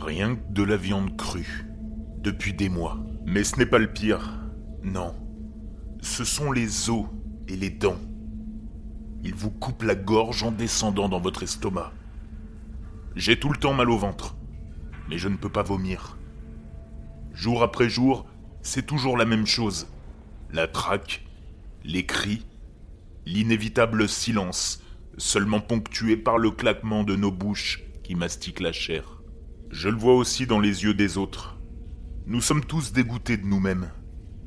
Rien que de la viande crue. Depuis des mois. Mais ce n'est pas le pire. Non. Ce sont les os et les dents. Ils vous coupent la gorge en descendant dans votre estomac. J'ai tout le temps mal au ventre. Mais je ne peux pas vomir. Jour après jour, c'est toujours la même chose. La traque, les cris, l'inévitable silence, seulement ponctué par le claquement de nos bouches qui mastiquent la chair. Je le vois aussi dans les yeux des autres. Nous sommes tous dégoûtés de nous-mêmes.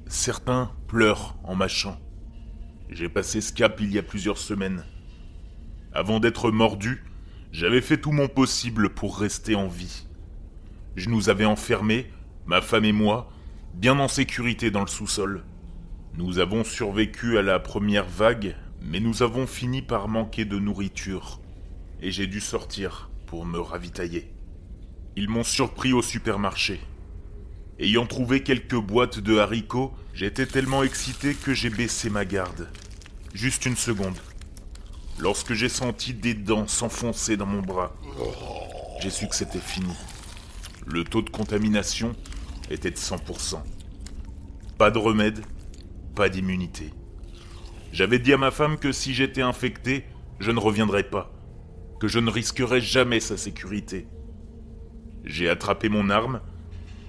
Certains pleurent en mâchant. J'ai passé ce cap il y a plusieurs semaines. Avant d'être mordu, j'avais fait tout mon possible pour rester en vie. Je nous avais enfermés, ma femme et moi, bien en sécurité dans le sous-sol. Nous avons survécu à la première vague, mais nous avons fini par manquer de nourriture, et j'ai dû sortir pour me ravitailler. Ils m'ont surpris au supermarché. Ayant trouvé quelques boîtes de haricots, j'étais tellement excité que j'ai baissé ma garde. Juste une seconde. Lorsque j'ai senti des dents s'enfoncer dans mon bras, j'ai su que c'était fini. Le taux de contamination était de 100%. Pas de remède, pas d'immunité. J'avais dit à ma femme que si j'étais infecté, je ne reviendrais pas, que je ne risquerais jamais sa sécurité. J'ai attrapé mon arme,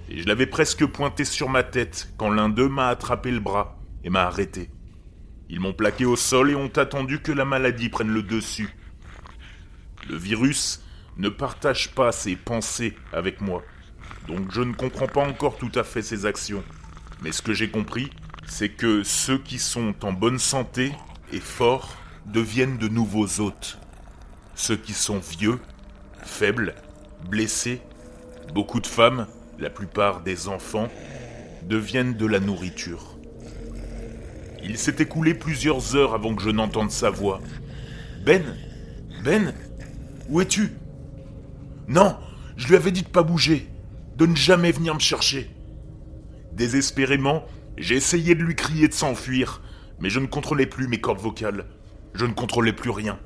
et je l'avais presque pointée sur ma tête quand l'un d'eux m'a attrapé le bras et m'a arrêté. Ils m'ont plaqué au sol et ont attendu que la maladie prenne le dessus. Le virus ne partage pas ses pensées avec moi, donc je ne comprends pas encore tout à fait ses actions. Mais ce que j'ai compris, c'est que ceux qui sont en bonne santé et forts deviennent de nouveaux hôtes. Ceux qui sont vieux, faibles, blessés, beaucoup de femmes, la plupart des enfants, deviennent de la nourriture. Il s'est écoulé plusieurs heures avant que je n'entende sa voix. Ben Ben Où es-tu? Non Je lui avais dit de pas bouger, de ne jamais venir me chercher. Désespérément, j'ai essayé de lui crier de s'enfuir, mais je ne contrôlais plus mes cordes vocales. Je ne contrôlais plus rien.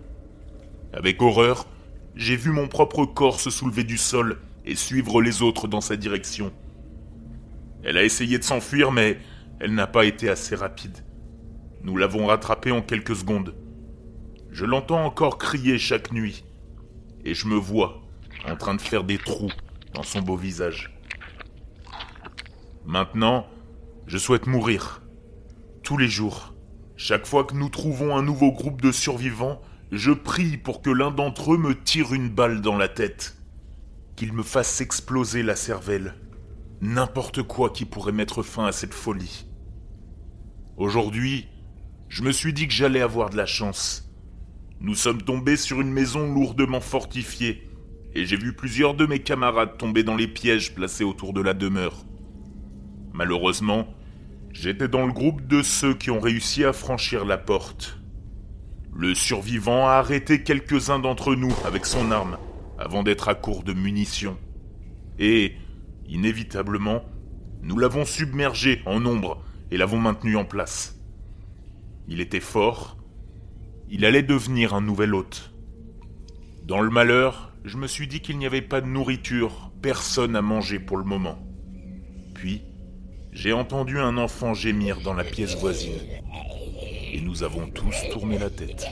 Avec horreur, j'ai vu mon propre corps se soulever du sol et suivre les autres dans sa direction. Elle a essayé de s'enfuir, mais elle n'a pas été assez rapide. Nous l'avons rattrapée en quelques secondes. Je l'entends encore crier chaque nuit, et je me vois en train de faire des trous dans son beau visage. Maintenant, je souhaite mourir. Tous les jours. Chaque fois que nous trouvons un nouveau groupe de survivants, je prie pour que l'un d'entre eux me tire une balle dans la tête. Qu'il me fasse exploser la cervelle. N'importe quoi qui pourrait mettre fin à cette folie. Aujourd'hui, je me suis dit que j'allais avoir de la chance. Nous sommes tombés sur une maison lourdement fortifiée, et j'ai vu plusieurs de mes camarades tomber dans les pièges placés autour de la demeure. Malheureusement, j'étais dans le groupe de ceux qui ont réussi à franchir la porte. Le survivant a arrêté quelques-uns d'entre nous avec son arme, avant d'être à court de munitions. Et, inévitablement, nous l'avons submergé en ombre et l'avons maintenu en place. Il était fort, il allait devenir un nouvel hôte. Dans le malheur, je me suis dit qu'il n'y avait pas de nourriture, personne à manger pour le moment. Puis, j'ai entendu un enfant gémir dans la pièce voisine. Et nous avons tous tourné la tête.